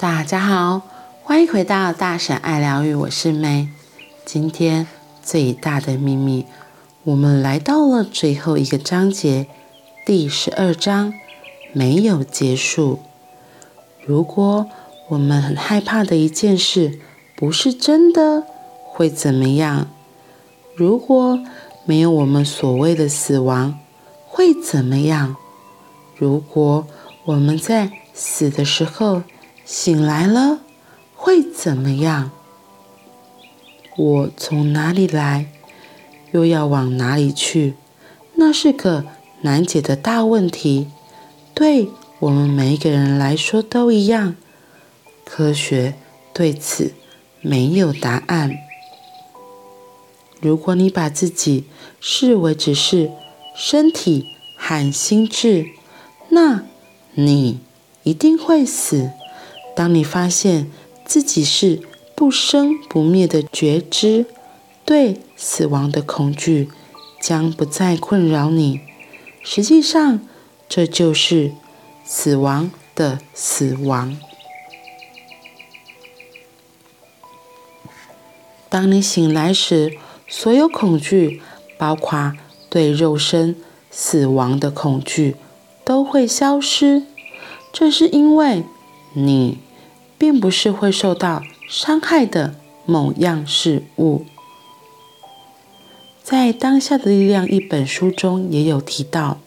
大家好，欢迎回到大婶爱疗愈，我是 May。今天最大的秘密，我们来到了最后一个章节，第十二章，没有结束。如果我们很害怕的一件事不是真的，会怎么样？如果没有我们所谓的死亡，会怎么样？如果我们在死的时候，醒来了会怎么样？我从哪里来，又要往哪里去？那是个难解的大问题，对我们每一个人来说都一样。科学对此没有答案。如果你把自己视为只是身体和心智，那你一定会死。当你发现自己是不生不灭的觉知，对死亡的恐惧将不再困扰你。实际上，这就是死亡的死亡。当你醒来时，所有恐惧，包括对肉身死亡的恐惧，都会消失。这是因为你。并不是会受到伤害的某样事物。在《当下的力量》一本书中也有提到，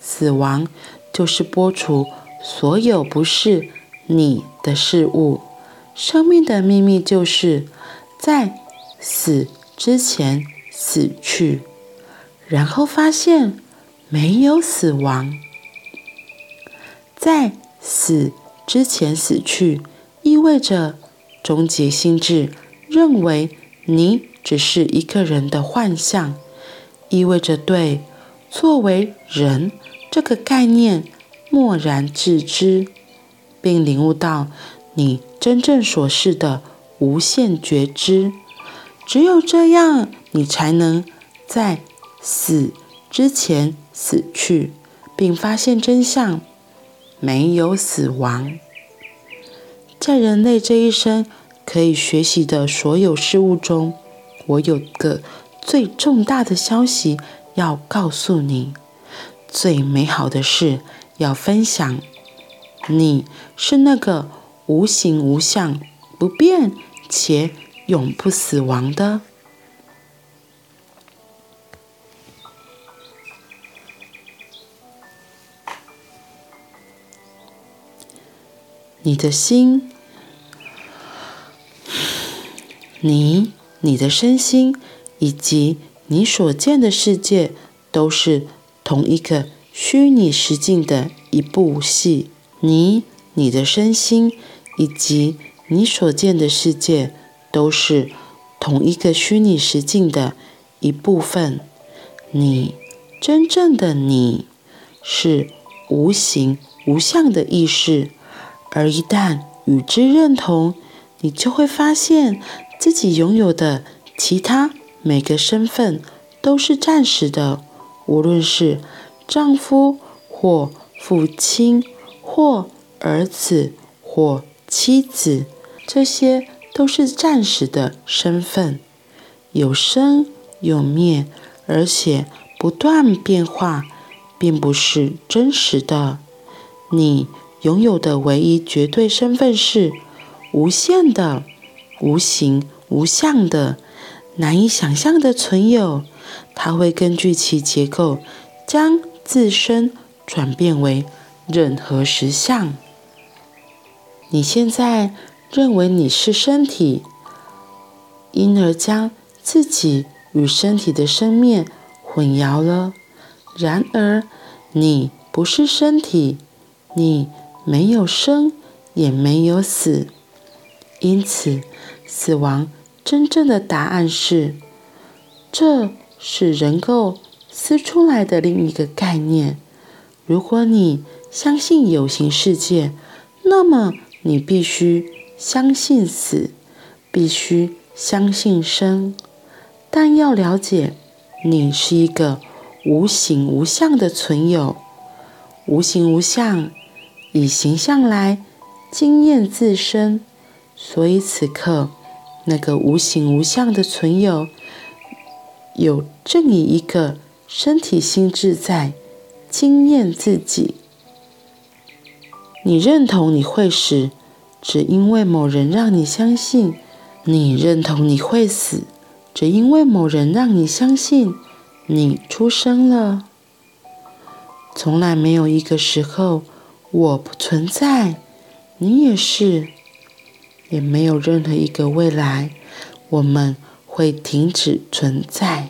死亡就是剥除所有不是你的事物。生命的秘密就是在死之前死去，然后发现没有死亡，在死。之前死去，意味着终结心智认为你只是一个人的幻象，意味着对作为人这个概念漠然置之，并领悟到你真正所是的无限觉知。只有这样，你才能在死之前死去，并发现真相。没有死亡，在人类这一生可以学习的所有事物中，我有个最重大的消息要告诉你，最美好的事要分享。你是那个无形无相、不变且永不死亡的。你的心，你、你的身心以及你所见的世界，都是同一个虚拟实境的一部戏。你、你的身心以及你所见的世界，都是同一个虚拟实境的一部分。你真正的你，是无形无相的意识。而一旦与之认同，你就会发现自己拥有的其他每个身份都是暂时的，无论是丈夫或父亲或儿子或妻子，这些都是暂时的身份，有生有灭，而且不断变化，并不是真实的。你。拥有的唯一绝对身份是无限的、无形无相的、难以想象的存有。它会根据其结构，将自身转变为任何实相。你现在认为你是身体，因而将自己与身体的生灭混淆了。然而，你不是身体，你。没有生，也没有死，因此，死亡真正的答案是，这是人构思出来的另一个概念。如果你相信有形世界，那么你必须相信死，必须相信生。但要了解，你是一个无形无相的存有，无形无相。以形象来经验自身，所以此刻那个无形无相的存有，有正以一个身体心智在经验自己。你认同你会死，只因为某人让你相信；你认同你会死，只因为某人让你相信你出生了。从来没有一个时候我不存在，你也是，也没有任何一个未来我们会停止存在。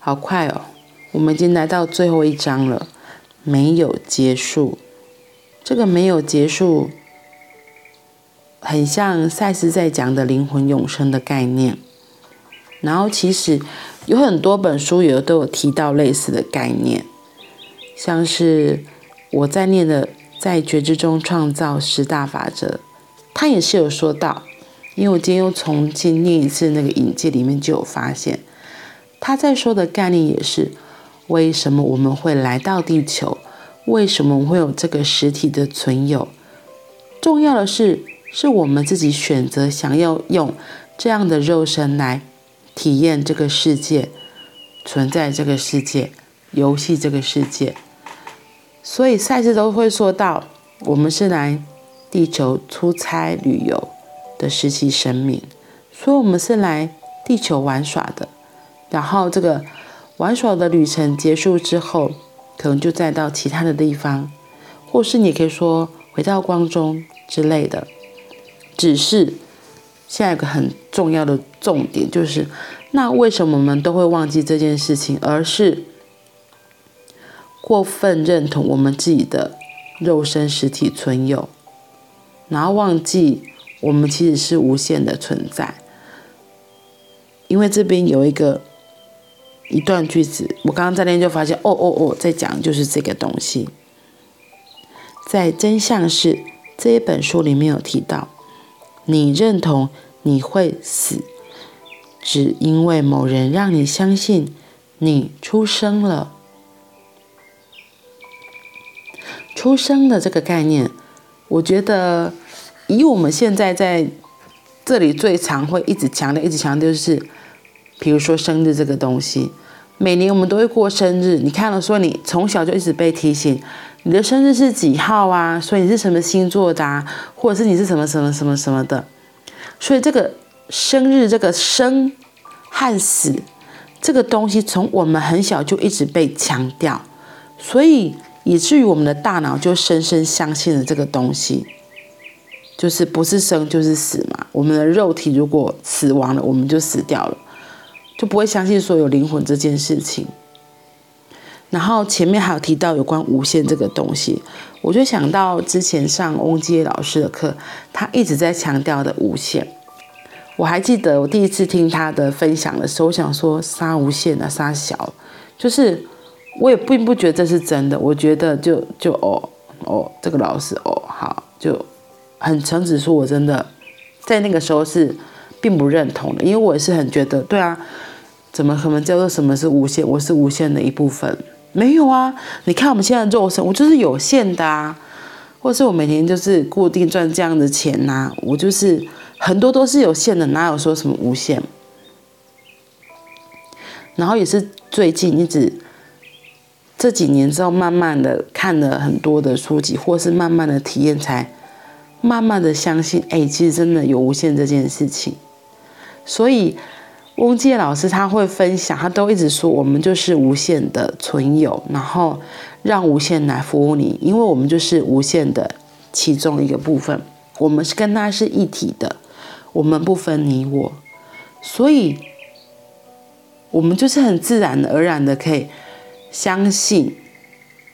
好快哦，我们已经来到最后一章了，没有结束。这个没有结束，很像赛斯在讲的灵魂永生的概念。然后其实有很多本书也都有提到类似的概念，像是我在念的《在觉知中创造十大法则》，他也是有说到。因为我今天又重新念一次那个引介里面就有发现，他在说的概念也是为什么我们会来到地球，为什么会有这个实体的存有。重要的是，是我们自己选择想要用这样的肉身来。体验这个世界，存在这个世界，游戏这个世界，所以赛事都会说到，我们是来地球出差旅游的实习生命，所以我们是来地球玩耍的。然后这个玩耍的旅程结束之后，可能就再到其他的地方，或是你可以说回到光中之类的，只是。现在有个很重要的重点，就是那为什么我们都会忘记这件事情，而是过分认同我们自己的肉身实体存有，然后忘记我们其实是无限的存在。因为这边有一个一段句子，我刚刚在那边就发现，哦哦哦，在讲就是这个东西，在真相是这一本书里面有提到。你认同你会死，只因为某人让你相信你出生了。出生的这个概念，我觉得以我们现在在这里最常会一直强调、一直强调，就是比如说生日这个东西，每年我们都会过生日。你看了说你从小就一直被提醒。你的生日是几号啊？所以你是什么星座的啊？或者是你是什么什么什么什么的？所以这个生日，这个生和死这个东西，从我们很小就一直被强调，所以以至于我们的大脑就深深相信了这个东西，就是不是生就是死嘛。我们的肉体如果死亡了，我们就死掉了，就不会相信说有灵魂这件事情。然后前面还有提到有关无限这个东西，我就想到之前上翁基老师的课，他一直在强调的无限。我还记得我第一次听他的分享的时候，我想说杀无限啊，杀小，就是我也并不觉得这是真的。我觉得就就哦哦，这个老师哦好，就很诚实说，我真的在那个时候是并不认同的，因为我也是很觉得，对啊，怎么可能叫做什么是无限？我是无限的一部分。没有啊，你看我们现在肉身，我就是有限的啊，或者是我每天就是固定赚这样的钱呐、我就是很多都是有限的，哪有说什么无限？然后也是最近一直这几年之后，慢慢的看了很多的书籍，或是慢慢的体验，才慢慢的相信，哎，其实真的有无限这件事情，所以。翁介老师他会分享，他都一直说我们就是无限的存有，然后让无限来服务你，因为我们就是无限的其中一个部分，我们是跟他是一体的，我们不分你我，所以我们就是很自然而然的可以相信，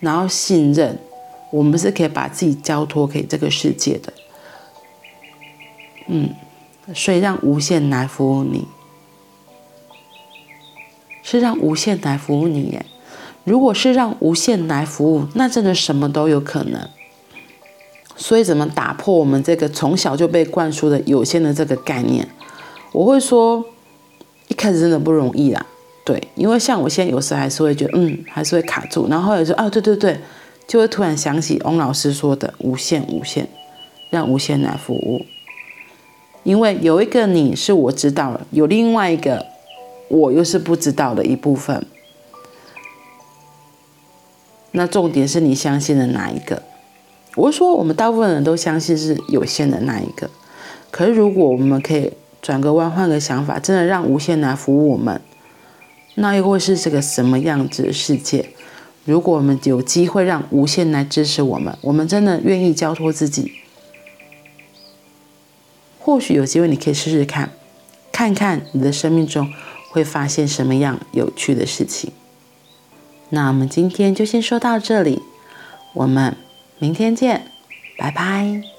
然后信任，我们是可以把自己交托给这个世界的，嗯，所以让无限来服务你。是让无限来服务你耶。如果是让无限来服务，那真的什么都有可能。所以，怎么打破我们这个从小就被灌输的有限的这个概念？我会说，一开始真的不容易啦。对，因为像我现在有时还是会觉得，嗯，还是会卡住。然后后来说，啊，对对对，就会突然想起翁老师说的“无限无限”，让无限来服务。因为有一个你是我知道了，有另外一个我又是不知道的一部分。那重点是你相信的哪一个？我说我们大部分人都相信是有限的那一个。可是如果我们可以转个弯，换个想法，真的让无限来服务我们，那又会是这个什么样子的世界？如果我们有机会让无限来支持我们，我们真的愿意交托自己。或许有机会，你可以试试看，看看你的生命中会发现什么样有趣的事情。那我们今天就先说到这里，我们明天见，拜拜。